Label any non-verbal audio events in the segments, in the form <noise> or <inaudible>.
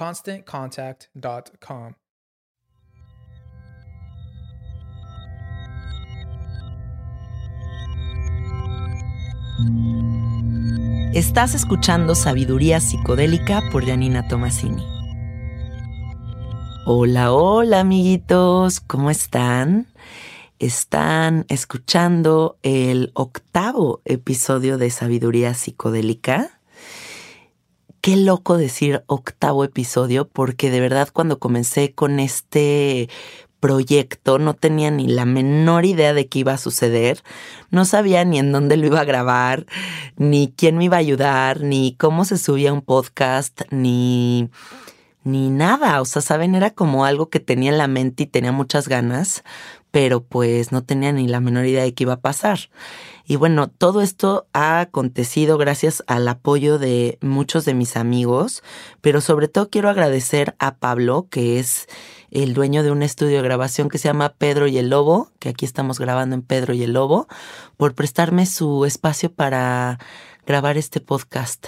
ConstantContact.com. Estás escuchando Sabiduría Psicodélica por Janina Tomasini. Hola, hola amiguitos, ¿cómo están? Están escuchando el octavo episodio de Sabiduría Psicodélica. Qué loco decir octavo episodio porque de verdad cuando comencé con este proyecto no tenía ni la menor idea de qué iba a suceder, no sabía ni en dónde lo iba a grabar, ni quién me iba a ayudar, ni cómo se subía un podcast, ni ni nada, o sea, saben, era como algo que tenía en la mente y tenía muchas ganas, pero pues no tenía ni la menor idea de qué iba a pasar. Y bueno, todo esto ha acontecido gracias al apoyo de muchos de mis amigos, pero sobre todo quiero agradecer a Pablo, que es el dueño de un estudio de grabación que se llama Pedro y el Lobo, que aquí estamos grabando en Pedro y el Lobo, por prestarme su espacio para grabar este podcast.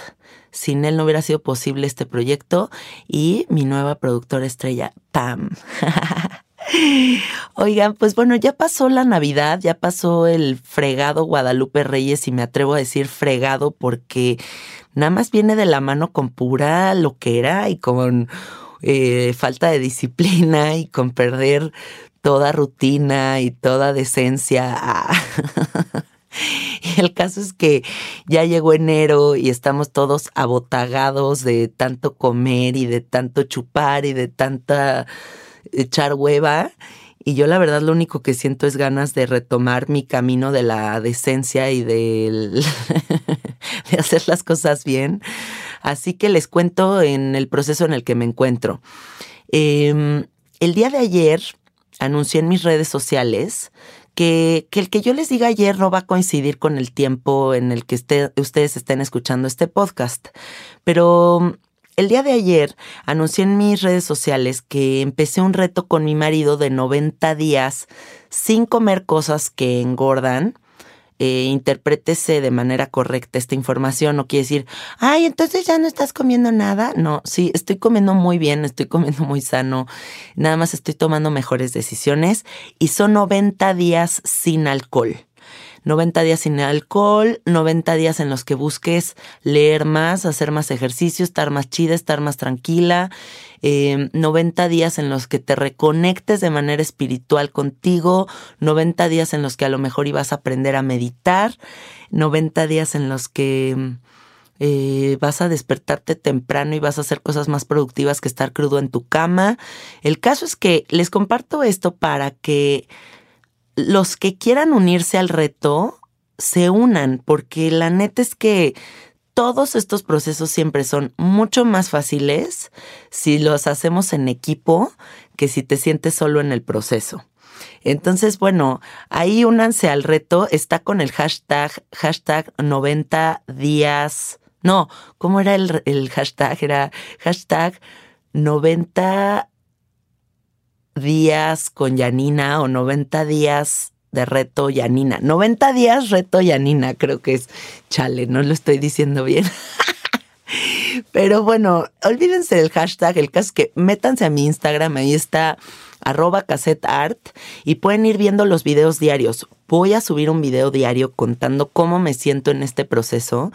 Sin él no hubiera sido posible este proyecto y mi nueva productora estrella, Pam. <laughs> Oigan, pues bueno, ya pasó la Navidad, ya pasó el fregado Guadalupe Reyes y me atrevo a decir fregado porque nada más viene de la mano con pura loquera y con eh, falta de disciplina y con perder toda rutina y toda decencia. <laughs> El caso es que ya llegó enero y estamos todos abotagados de tanto comer y de tanto chupar y de tanta echar hueva. Y yo la verdad lo único que siento es ganas de retomar mi camino de la decencia y <laughs> de, hacer las cosas bien. Así que les cuento en el proceso en el que me encuentro. Em, el día de ayer anuncié en mis redes sociales que, que, el que yo les diga ayer no va a coincidir con el tiempo en el que ustedes estén escuchando este podcast. Pero el día de ayer anuncié en mis redes sociales que empecé un reto con mi marido de 90 días sin comer cosas que engordan. Eh, interprétese de manera correcta esta información. No quiere decir, ay, entonces ya no estás comiendo nada. No, sí, estoy comiendo muy bien, estoy comiendo muy sano. Nada más estoy tomando mejores decisiones y son 90 días sin alcohol. 90 días sin alcohol, 90 días en los que busques leer más, hacer más ejercicio, estar más chida, estar más tranquila, 90 em, días en los que te reconectes de manera espiritual contigo, 90 días en los que a lo mejor ibas a aprender a meditar, 90 días en los que eh, vas a despertarte temprano y vas a hacer cosas más productivas que estar crudo en tu cama. El caso es que les comparto esto para que los que quieran unirse al reto se unan, porque la neta es que todos estos procesos siempre son mucho más fáciles si los hacemos en equipo que si te sientes solo en el proceso. Entonces, bueno, ahí únanse al reto. Está con el hashtag, hashtag 90 días. No, ¿cómo era el, el hashtag? Era hashtag 90 días con Yanina o 90 días de reto Yanina. 90 días reto Yanina, creo que es. Chale, no lo estoy diciendo bien. <laughs> Pero bueno, olvídense del hashtag, el caso es que métanse a mi Instagram, ahí está arroba art y pueden ir viendo los videos diarios. Voy a subir un video diario contando cómo me siento en este proceso,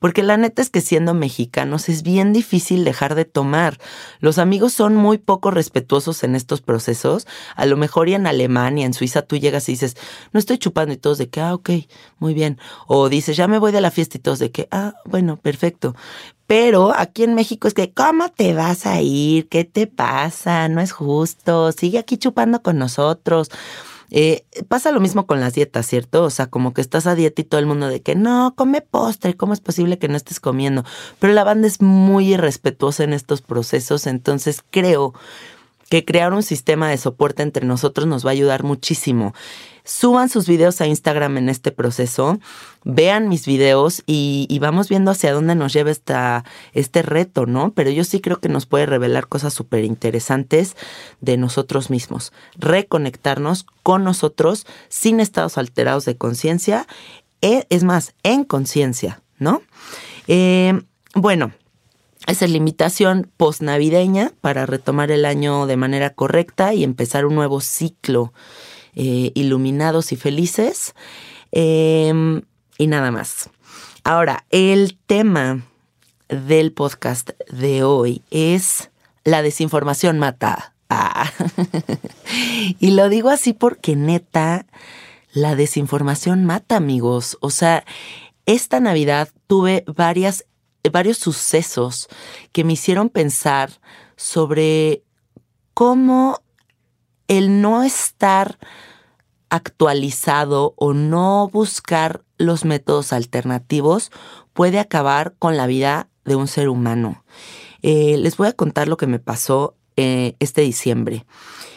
porque la neta es que siendo mexicanos es bien difícil dejar de tomar. Los amigos son muy poco respetuosos en estos procesos. A lo mejor y en Alemania, en Suiza, tú llegas y dices, no estoy chupando y todos de que, ah, ok, muy bien. O dices, ya me voy de la fiesta y todos de que, ah, bueno, perfecto. Pero aquí en México es que, ¿cómo te vas a ir? ¿Qué te pasa? No es justo. Sigue aquí chupando con nosotros. Eh, pasa lo mismo con las dietas, ¿cierto? O sea, como que estás a dieta y todo el mundo de que no, come postre, ¿cómo es posible que no estés comiendo? Pero la banda es muy irrespetuosa en estos procesos, entonces creo que crear un sistema de soporte entre nosotros nos va a ayudar muchísimo. Suban sus videos a Instagram en este proceso, vean mis videos y, vamos viendo hacia dónde nos lleva esta, este reto, ¿no? Pero yo sí creo que nos puede revelar cosas súper interesantes de nosotros mismos. Reconectarnos con nosotros sin estados alterados de conciencia, e, es más, en conciencia, ¿no? Eh, bueno, esa es la invitación post-navideña para retomar el año de manera correcta y empezar un nuevo ciclo eh, iluminados y felices. Em, y nada más. Ahora, el tema del podcast de hoy es la desinformación mata. Ah. <laughs> y lo digo así porque neta, la desinformación mata, amigos. O sea, esta Navidad tuve varias, varios sucesos que me hicieron pensar sobre cómo el no estar actualizado o no buscar los métodos alternativos puede acabar con la vida de un ser humano. Eh, les voy a contar lo que me pasó eh, este diciembre.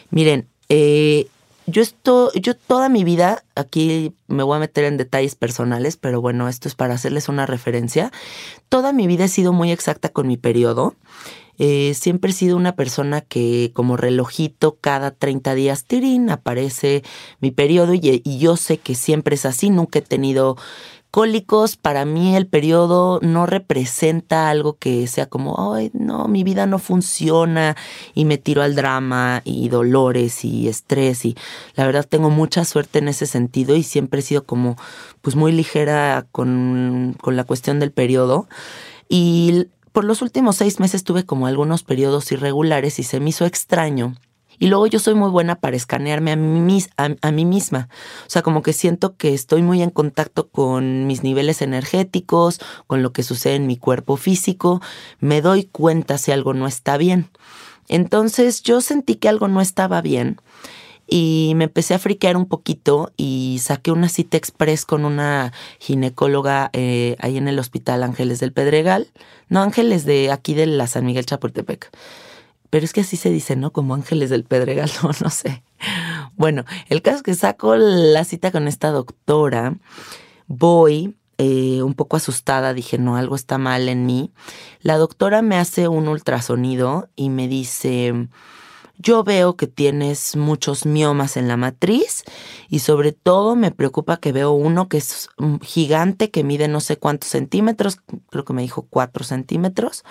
Miren, eh, yo, esto, yo toda mi vida, aquí me voy a meter en detalles personales, pero bueno, esto es para hacerles una referencia. Toda mi vida he sido muy exacta con mi periodo. Eh, siempre he sido una persona que como relojito cada 30 días, tirín, aparece mi periodo y, yo sé que siempre es así, nunca he tenido cólicos, para mí el periodo no representa algo que sea como, no, mi vida no funciona y me tiro al drama y dolores y estrés y la verdad tengo mucha suerte en ese sentido y siempre he sido como, pues muy ligera con, con la cuestión del periodo. Y por los últimos seis meses tuve como algunos periodos irregulares y se me hizo extraño. Y luego yo soy muy buena para escanearme a mí, a, mí misma. O sea, como que siento que estoy muy en contacto con mis niveles energéticos, con lo que sucede en mi cuerpo físico. Me doy cuenta si algo no está bien. Entonces yo sentí que algo no estaba bien y me empecé a friquear un poquito y saqué una cita express con una ginecóloga eh, ahí en el Hospital Ángeles del Pedregal. No, Ángeles de aquí de la San Miguel Chapultepec. Pero es que así se dice, ¿no? Como Ángeles del Pedregal, <laughs> no, no sé. Bueno, el caso es que saco la cita con esta doctora. Voy, eh, un poco asustada, dije, no, algo está mal en mí. La doctora me hace un ultrasonido y me dice, yo veo que tienes muchos miomas en la matriz y sobre todo me preocupa que veo uno que es gigante, que mide no sé cuántos centímetros, creo que me dijo cuatro centímetros.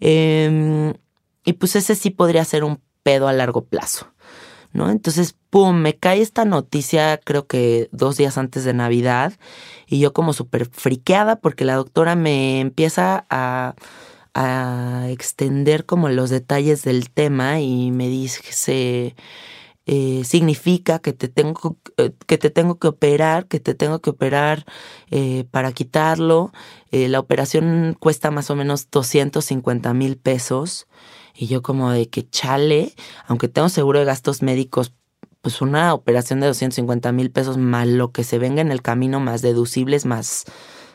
Em, y pues ese sí podría ser un pedo a largo plazo. ¿No? Entonces, pum, me cae esta noticia creo que dos días antes de Navidad y yo como súper friqueada porque la doctora me empieza a extender como los detalles del tema y me dice, eh, significa que te tengo eh, que te tengo que operar, que te tengo que operar eh, para quitarlo. la operación cuesta más o menos 250 mil pesos. Y yo como de que chale, aunque tengo seguro de gastos médicos, pues una operación de 250 mil pesos más lo que se venga en el camino, más deducibles, más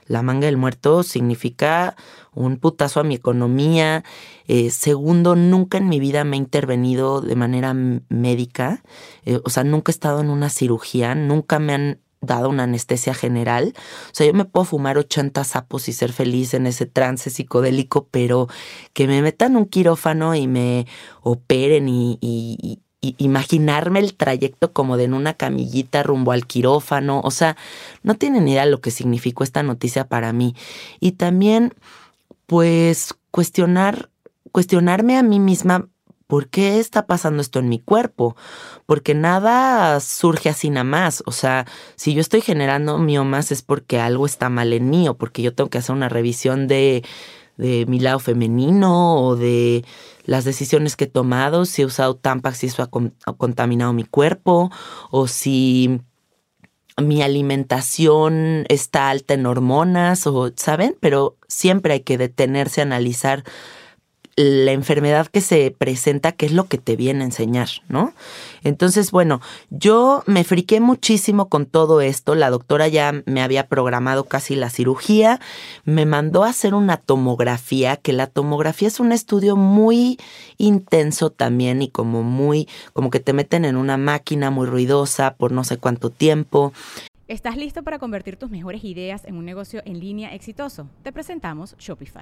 la manga del muerto significa un putazo a mi economía. Eh, segundo, nunca en mi vida me he intervenido de manera médica. Eh, o sea, nunca he estado en una cirugía, nunca me han dado una anestesia general. O sea, yo me puedo fumar 80 sapos y ser feliz en ese trance psicodélico, pero que me metan un quirófano y me operen y, imaginarme el trayecto como de en una camillita rumbo al quirófano. O sea, no tienen idea de lo que significó esta noticia para mí. Y también, pues, cuestionar, cuestionarme a mí misma ¿por qué está pasando esto en mi cuerpo? Porque nada surge así nada más. O sea, si yo estoy generando miomas es porque algo está mal en mí o porque yo tengo que hacer una revisión de, de mi lado femenino o de las decisiones que he tomado, si he usado Tampax y eso ha, contaminado mi cuerpo o si mi alimentación está alta en hormonas o, ¿saben? Pero siempre hay que detenerse a analizar la enfermedad que se presenta, qué es lo que te viene a enseñar, ¿no? Entonces, bueno, yo me friqué muchísimo con todo esto. La doctora ya me había programado casi la cirugía, me mandó a hacer una tomografía, que la tomografía es un estudio muy intenso también y como muy, como que te meten en una máquina muy ruidosa por no sé cuánto tiempo. ¿Estás listo para convertir tus mejores ideas en un negocio en línea exitoso? Te presentamos Shopify.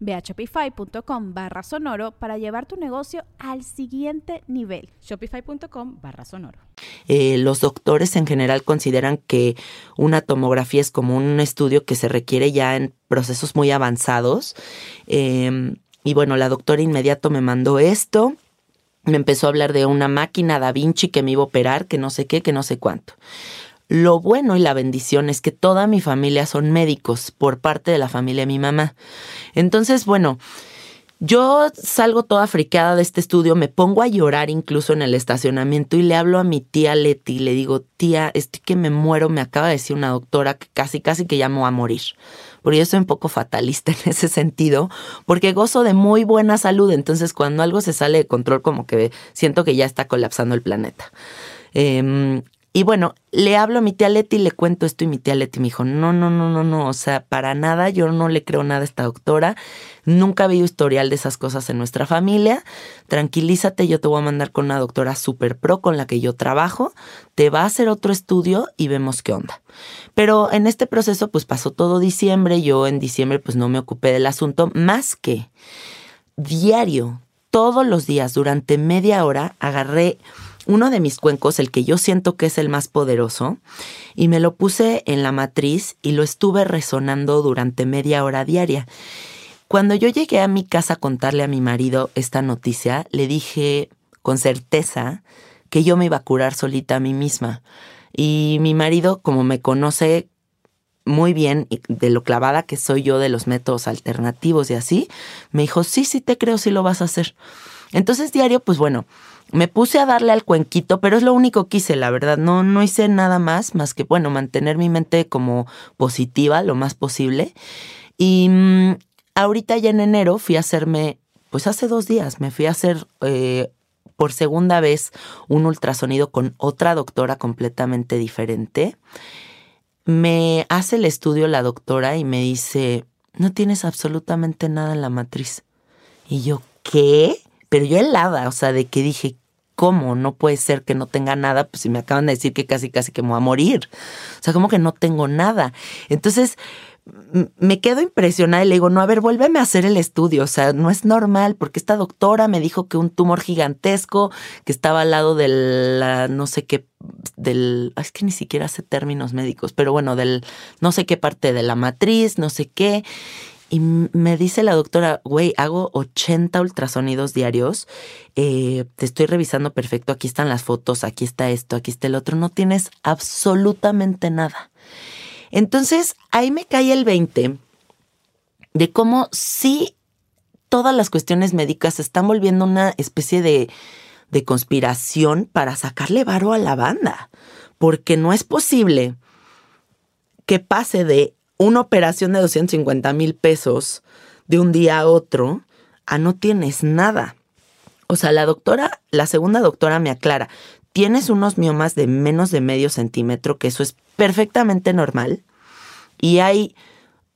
Ve a shopify.com barra sonoro para llevar tu negocio al siguiente nivel. Shopify.com barra sonoro. Eh, los doctores en general consideran que una tomografía es como un estudio que se requiere ya en procesos muy avanzados. Em, y bueno, la doctora inmediato me mandó esto. Me empezó a hablar de una máquina Da Vinci que me iba a operar, que no sé qué, que no sé cuánto. Lo bueno y la bendición es que toda mi familia son médicos por parte de la familia de mi mamá. Entonces, bueno, yo salgo toda friqueada de este estudio, me pongo a llorar incluso en el estacionamiento y le hablo a mi tía Leti le digo, tía, estoy que me muero, me acaba de decir una doctora que casi, casi que llamo a morir. Porque yo soy un poco fatalista <laughs> en ese sentido, porque gozo de muy buena salud, entonces cuando algo se sale de control como que siento que ya está colapsando el planeta. Eh, y bueno, le hablo a mi tía Leti y le cuento esto y mi tía Leti me dijo, no, no, no, no, no, o sea, para nada, yo no le creo nada a esta doctora, nunca vi historial de esas cosas en nuestra familia, tranquilízate, yo te voy a mandar con una doctora super pro con la que yo trabajo, te va a hacer otro estudio y vemos qué onda. Pero en este proceso pues pasó todo diciembre, yo en diciembre pues no me ocupé del asunto, más que diario, todos los días, durante media hora, agarré uno de mis cuencos, el que yo siento que es el más poderoso, y me lo puse en la matriz y lo estuve resonando durante media hora diaria. Cuando yo llegué a mi casa a contarle a mi marido esta noticia, le dije con certeza que yo me iba a curar solita a mí misma. Y mi marido, como me conoce muy bien de lo clavada que soy yo de los métodos alternativos y así, me dijo, sí, sí te creo, sí lo vas a hacer. Entonces diario, pues bueno, me puse a darle al cuenquito, pero es lo único que hice, la verdad. No, no hice nada más, más que, bueno, mantener mi mente como positiva lo más posible. Y mm, ahorita ya en enero fui a hacerme, pues hace dos días, me fui a hacer eh, por segunda vez un ultrasonido con otra doctora completamente diferente. Me hace el estudio la doctora y me dice, no tienes absolutamente nada en la matriz. Y yo, ¿qué? Pero yo helada, o sea, de que dije, ¿cómo? No puede ser que no tenga nada, pues si me acaban de decir que casi, casi que me voy a morir. O sea, como que no tengo nada. Entonces, me quedo impresionada y le digo, no, a ver, vuélveme a hacer el estudio, o sea, no es normal, porque esta doctora me dijo que un tumor gigantesco que estaba al lado de la, no sé qué, del, es que ni siquiera sé términos médicos, pero bueno, del, no sé qué parte de la matriz, no sé qué. Y me dice la doctora, güey, hago 80 ultrasonidos diarios, eh, te estoy revisando perfecto, aquí están las fotos, aquí está esto, aquí está el otro, no tienes absolutamente nada. Entonces, ahí me cae el 20 de cómo sí todas las cuestiones médicas se están volviendo una especie de, de conspiración para sacarle varo a la banda. Porque no es posible que pase de una operación de 250 mil pesos de un día a otro a no tienes nada. O sea, la doctora, la segunda doctora me aclara, tienes unos miomas de menos de medio centímetro, que eso es perfectamente normal. Y hay,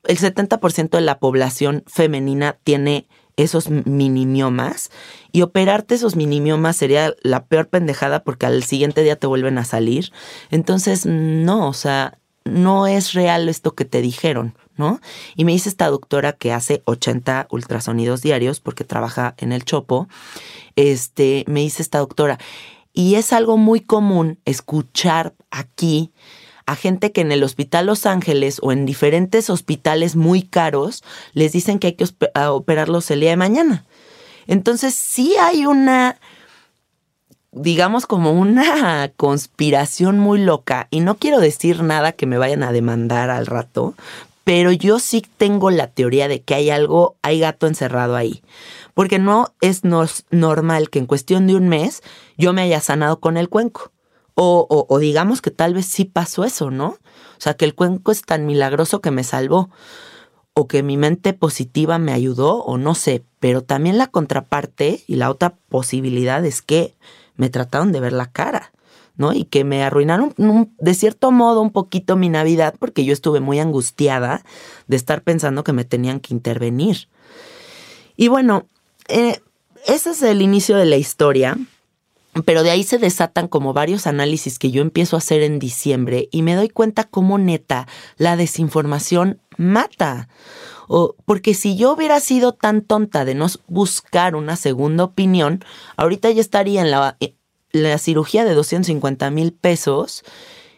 el 70% de la población femenina tiene esos minimiomas y operarte esos minimiomas sería la peor pendejada porque al siguiente día te vuelven a salir. Entonces, no, o sea, no es real esto que te dijeron, ¿no? Y me dice esta doctora que hace 80 ultrasonidos diarios porque trabaja en el Chopo, este, me dice esta doctora, y es algo muy común escuchar aquí a gente que en el Hospital Los Ángeles o en diferentes hospitales muy caros les dicen que hay que operarlos el día de mañana. Entonces sí hay una, digamos como una <laughs> conspiración muy loca y no quiero decir nada que me vayan a demandar al rato, pero yo sí tengo la teoría de que hay algo, hay gato encerrado ahí porque no es normal que en cuestión de un mes yo me haya sanado con el cuenco. O, o, digamos que tal vez sí pasó eso, ¿no? O sea, que el cuenco es tan milagroso que me salvó. O que mi mente positiva me ayudó, o no sé. Pero también la contraparte y la otra posibilidad es que me trataron de ver la cara, ¿no? Y que me arruinaron de cierto modo un poquito mi Navidad porque yo estuve muy angustiada de estar pensando que me tenían que intervenir. Y bueno, eh, ese es el inicio de la historia. Pero de ahí se desatan como varios análisis que yo empiezo a hacer en diciembre y me doy cuenta cómo neta la desinformación mata. O, porque si yo hubiera sido tan tonta de no buscar una segunda opinión, ahorita ya estaría en la, la cirugía de 250 mil pesos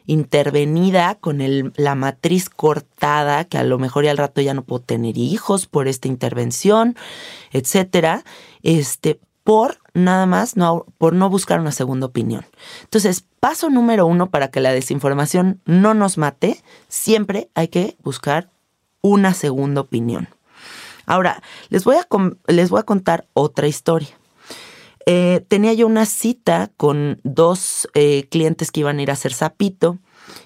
intervenida con la matriz cortada, que a lo mejor ya al rato ya no puedo tener hijos por esta intervención, etcétera, este, por nada más, no, por no buscar una segunda opinión. Entonces, paso número uno para que la desinformación no nos mate, siempre hay que buscar una segunda opinión. Ahora, les voy a, les voy a contar otra historia. Eh, tenía yo una cita con dos eh, clientes que iban a ir a hacer sapito.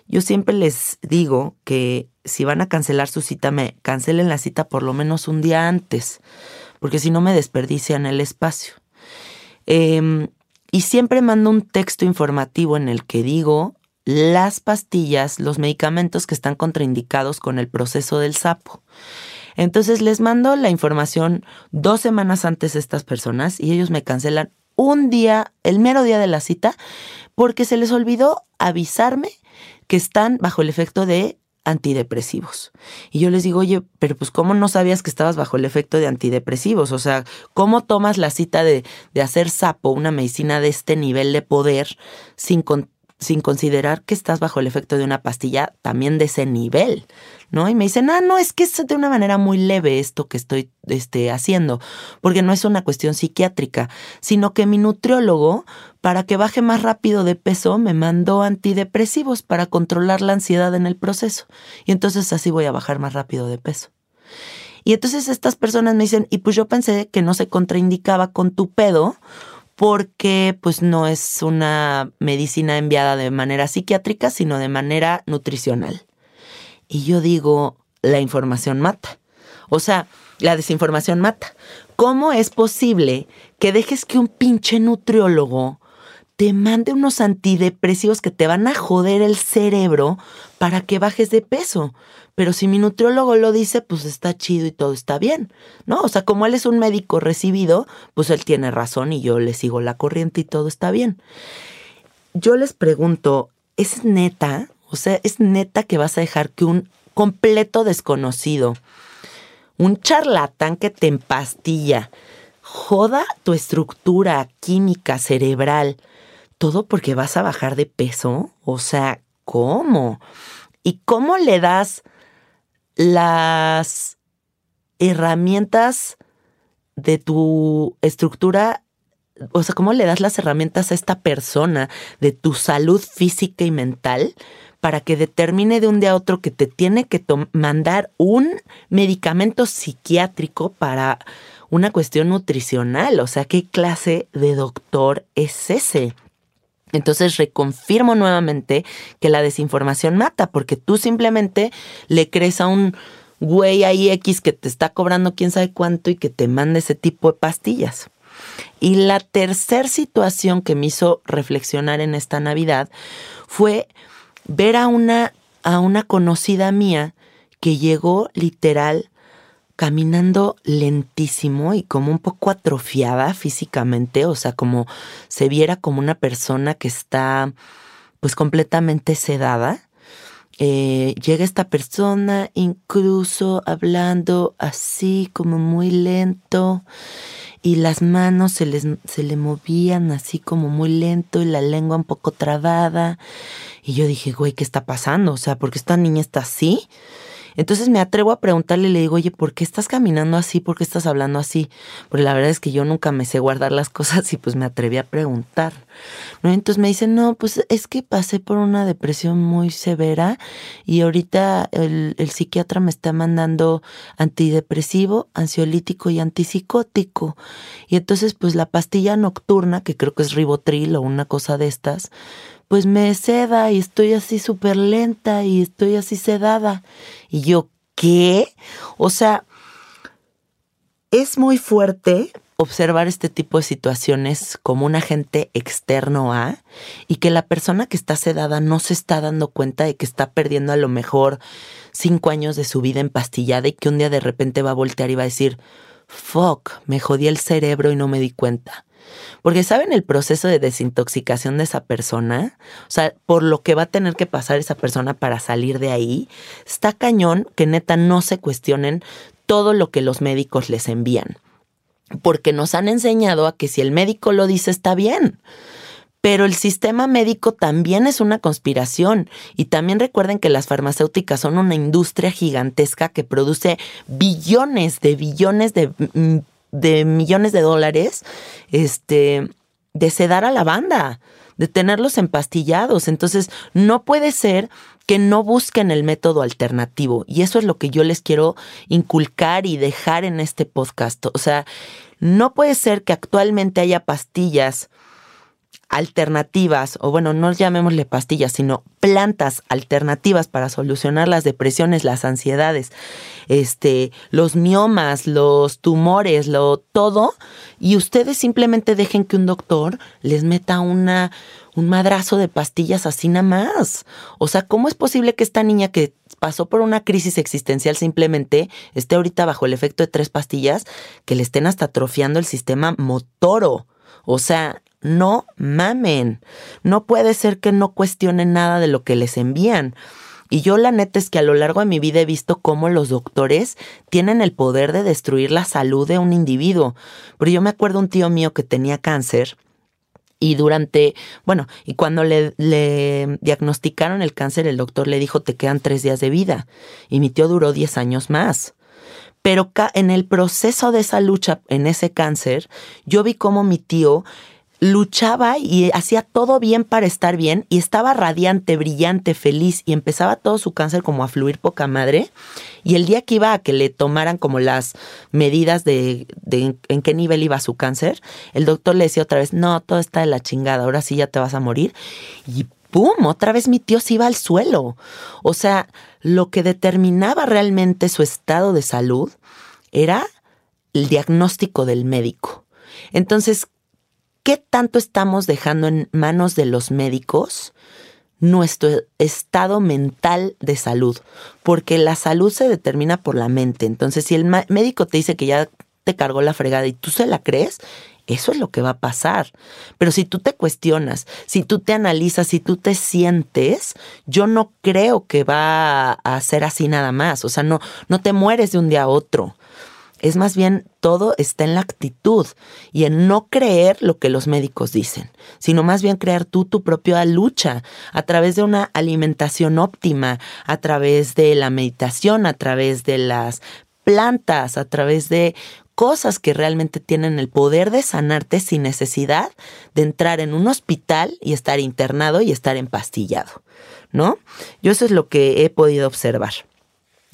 Yo siempre les digo que si van a cancelar su cita, me cancelen la cita por lo menos un día antes, porque si no me desperdician el espacio. Em, y siempre mando un texto informativo en el que digo las pastillas, los medicamentos que están contraindicados con el proceso del sapo. Entonces les mando la información dos semanas antes a estas personas y ellos me cancelan un día, el mero día de la cita, porque se les olvidó avisarme que están bajo el efecto de antidepresivos. Y yo les digo, oye, pero pues ¿cómo no sabías que estabas bajo el efecto de antidepresivos? O sea, ¿cómo tomas la cita de, de hacer sapo, una medicina de este nivel de poder, sin, sin considerar que estás bajo el efecto de una pastilla también de ese nivel? ¿no? Y me dicen, ah, no, es que es de una manera muy leve esto que estoy este, haciendo, porque no es una cuestión psiquiátrica, sino que mi nutriólogo, para que baje más rápido de peso, me mandó antidepresivos para controlar la ansiedad en el proceso. Y entonces así voy a bajar más rápido de peso. Y entonces estas personas me dicen, y pues yo pensé que no se contraindicaba con tu pedo, porque pues no es una medicina enviada de manera psiquiátrica, sino de manera nutricional. Y yo digo, la información mata. O sea, la desinformación mata. ¿Cómo es posible que dejes que un pinche nutriólogo te mande unos antidepresivos que te van a joder el cerebro para que bajes de peso. Pero si mi nutriólogo lo dice, pues está chido y todo está bien, ¿no? O sea, como él es un médico recibido, pues él tiene razón y yo le sigo la corriente y todo está bien. Yo les pregunto, ¿es neta? O sea, ¿es neta que vas a dejar que un completo desconocido, un charlatán que te empastilla, joda tu estructura química cerebral, todo porque vas a bajar de peso? O sea, ¿cómo? ¿Y cómo le das las herramientas de tu estructura? O sea, ¿cómo le das las herramientas a esta persona de tu salud física y mental para que determine de un día a otro que te tiene que mandar un medicamento psiquiátrico para una cuestión nutricional? O sea, ¿qué clase de doctor es ese? Entonces reconfirmo nuevamente que la desinformación mata, porque tú simplemente le crees a un güey ahí X que te está cobrando quién sabe cuánto y que te manda ese tipo de pastillas. Y la tercera situación que me hizo reflexionar en esta Navidad fue ver a una, a una conocida mía que llegó literal caminando lentísimo y como un poco atrofiada físicamente, o sea, como se viera como una persona que está pues completamente sedada. Eh, llega esta persona incluso hablando así como muy lento y las manos se, les, se le movían así como muy lento y la lengua un poco trabada. Y yo dije, güey, ¿qué está pasando? O sea, porque esta niña está así? Entonces me atrevo a preguntarle, le digo, oye, ¿por qué estás caminando así? ¿Por qué estás hablando así? Porque la verdad es que yo nunca me sé guardar las cosas y pues me atreví a preguntar. ¿no? Entonces me dice, no, pues es que pasé por una depresión muy severa y ahorita el, el psiquiatra me está mandando antidepresivo, ansiolítico y antipsicótico. Y entonces pues la pastilla nocturna, que creo que es ribotril o una cosa de estas, pues me seda y estoy así súper lenta y estoy así sedada. Y yo, ¿qué? O sea, es muy fuerte observar este tipo de situaciones como un agente externo a y que la persona que está sedada no se está dando cuenta de que está perdiendo a lo mejor cinco años de su vida empastillada y que un día de repente va a voltear y va a decir, fuck, me jodí el cerebro y no me di cuenta. Porque saben el proceso de desintoxicación de esa persona, o sea, por lo que va a tener que pasar esa persona para salir de ahí, está cañón que neta no se cuestionen todo lo que los médicos les envían. Porque nos han enseñado a que si el médico lo dice está bien. Pero el sistema médico también es una conspiración. Y también recuerden que las farmacéuticas son una industria gigantesca que produce billones de billones de mm, de millones de dólares, este, de sedar a la banda, de tenerlos empastillados. Entonces, no puede ser que no busquen el método alternativo. Y eso es lo que yo les quiero inculcar y dejar en este podcast. O sea, no puede ser que actualmente haya pastillas alternativas, o bueno, no llamémosle pastillas, sino plantas alternativas para solucionar las depresiones, las ansiedades, este, los miomas, los tumores, lo todo, y ustedes simplemente dejen que un doctor les meta una un madrazo de pastillas así nada más. O sea, ¿cómo es posible que esta niña que pasó por una crisis existencial simplemente esté ahorita bajo el efecto de tres pastillas que le estén hasta atrofiando el sistema motoro? O sea, no mamen. No puede ser que no cuestionen nada de lo que les envían. Y yo la neta es que a lo largo de mi vida he visto cómo los doctores tienen el poder de destruir la salud de un individuo. Pero yo me acuerdo un tío mío que tenía cáncer. Y durante, bueno, y cuando le, le, diagnosticaron el cáncer, el doctor le dijo, te quedan tres días de vida. Y mi tío duró diez años más. Pero en el proceso de esa lucha en ese cáncer, yo vi cómo mi tío luchaba y hacía todo bien para estar bien y estaba radiante, brillante, feliz y empezaba todo su cáncer como a fluir poca madre. Y el día que iba a que le tomaran como las medidas de, en qué nivel iba su cáncer, el doctor le decía otra vez, no, todo está de la chingada, ahora sí ya te vas a morir. Y ¡pum! Otra vez mi tío se iba al suelo. O sea, lo que determinaba realmente su estado de salud era el diagnóstico del médico. Entonces, ¿qué tanto estamos dejando en manos de los médicos? nuestro estado mental de salud, porque la salud se determina por la mente. Entonces, si el médico te dice que ya te cargó la fregada y tú se la crees, eso es lo que va a pasar. Pero si tú te cuestionas, si tú te analizas, si tú te sientes, yo no creo que va a ser así nada más. O sea, no, no te mueres de un día a otro. Es más bien todo está en la actitud y en no creer lo que los médicos dicen, sino más bien crear tú tu propia lucha a través de una alimentación óptima, a través de la meditación, a través de las plantas, a través de cosas que realmente tienen el poder de sanarte sin necesidad de entrar en un hospital y estar internado y estar empastillado, ¿no? Yo eso es lo que he podido observar.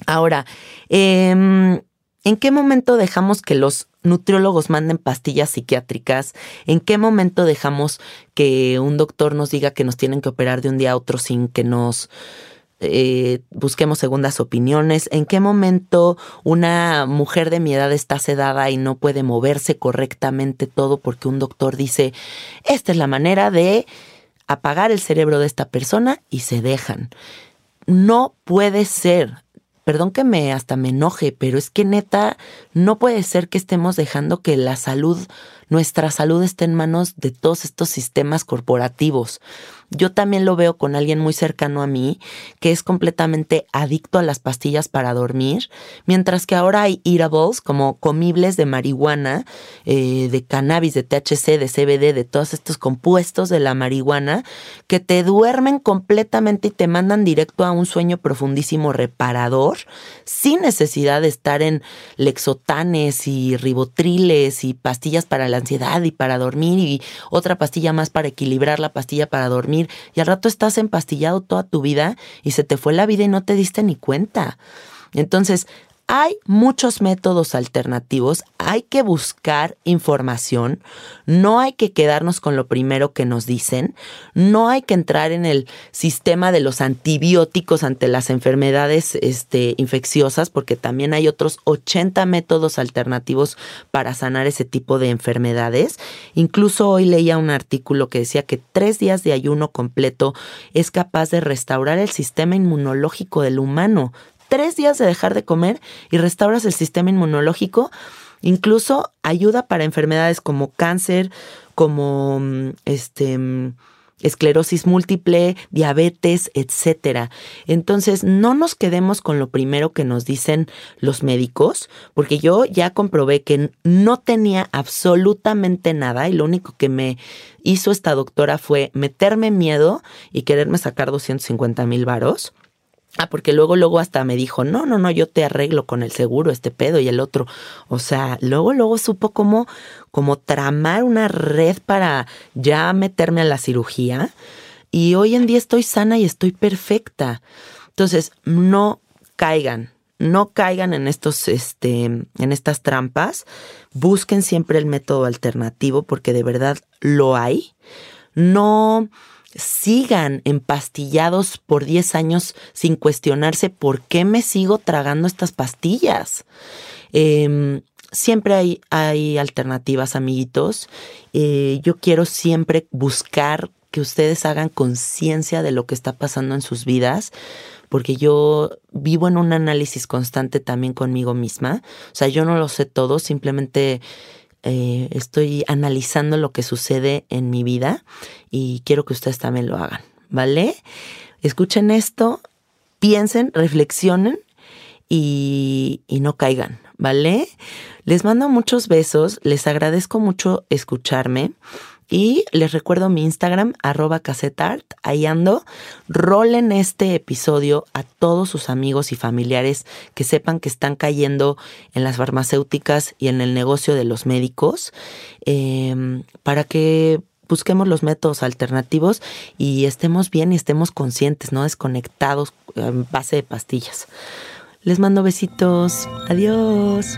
Ahora, eh, ¿En qué momento dejamos que los nutriólogos manden pastillas psiquiátricas? ¿En qué momento dejamos que un doctor nos diga que nos tienen que operar de un día a otro sin que nos eh, busquemos segundas opiniones? ¿En qué momento una mujer de mi edad está sedada y no puede moverse correctamente todo porque un doctor dice, esta es la manera de apagar el cerebro de esta persona y se dejan? No puede ser perdón que me hasta me enoje, pero es que neta, no puede ser que estemos dejando que la salud, nuestra salud esté en manos de todos estos sistemas corporativos. Yo también lo veo con alguien muy cercano a mí que es completamente adicto a las pastillas para dormir, mientras que ahora hay eatables como comibles de marihuana, eh, de cannabis, de THC, de CBD, de todos estos compuestos de la marihuana que te duermen completamente y te mandan directo a un sueño profundísimo reparador sin necesidad de estar en lexotanes y ribotriles y pastillas para la ansiedad y para dormir y otra pastilla más para equilibrar la pastilla para dormir y al rato estás empastillado toda tu vida y se te fue la vida y no te diste ni cuenta. Entonces, hay muchos métodos alternativos, hay que buscar información, no hay que quedarnos con lo primero que nos dicen, no hay que entrar en el sistema de los antibióticos ante las enfermedades este, infecciosas, porque también hay otros 80 métodos alternativos para sanar ese tipo de enfermedades. Incluso hoy leía un artículo que decía que tres días de ayuno completo es capaz de restaurar el sistema inmunológico del humano tres días de dejar de comer y restauras el sistema inmunológico. Incluso ayuda para enfermedades como cáncer, como mm, este mm, esclerosis múltiple, diabetes, etcétera. Entonces, no nos quedemos con lo primero que nos dicen los médicos, porque yo ya comprobé que no tenía absolutamente nada y lo único que me hizo esta doctora fue meterme miedo y quererme sacar 250 mil varos. Ah, porque luego, luego hasta me dijo, no, no, no, yo te arreglo con el seguro, este pedo y el otro. O sea, luego, luego supo cómo, cómo tramar una red para ya meterme a la cirugía. Y hoy en día estoy sana y estoy perfecta. Entonces, no caigan, no caigan en estos, este, en estas trampas. Busquen siempre el método alternativo porque de verdad lo hay. No sigan empastillados por 10 años sin cuestionarse por qué me sigo tragando estas pastillas. Em, siempre hay, hay, alternativas, amiguitos. Eh, yo quiero siempre buscar que ustedes hagan conciencia de lo que está pasando en sus vidas, porque yo vivo en un análisis constante también conmigo misma. O sea, yo no lo sé todo, simplemente eh, estoy analizando lo que sucede en mi vida y quiero que ustedes también lo hagan, ¿vale? Escuchen esto, piensen, reflexionen y, y no caigan, ¿vale? Les mando muchos besos, les agradezco mucho escucharme. Y les recuerdo mi Instagram, arroba casetart. Ahí ando. Rolen este episodio a todos sus amigos y familiares que sepan que están cayendo en las farmacéuticas y en el negocio de los médicos em, para que busquemos los métodos alternativos y estemos bien y estemos conscientes, no desconectados en base de pastillas. Les mando besitos. Adiós.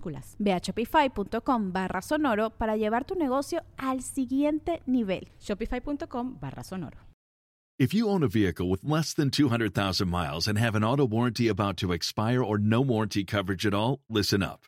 Ve a shopify.com barra sonoro para llevar tu negocio al siguiente nivel. Shopify.com barra sonoro. If you own a vehicle with less than 200,000 miles and have an auto warranty about to expire or no warranty coverage at all, listen up.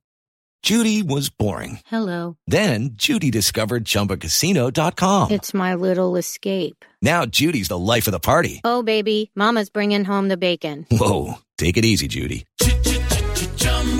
Judy was boring. Hello. Then Judy discovered ChumbaCasino.com. It's my little escape. Now Judy's the life of the party. Oh, baby, Mama's bringing home the bacon. Whoa, take it easy, Judy.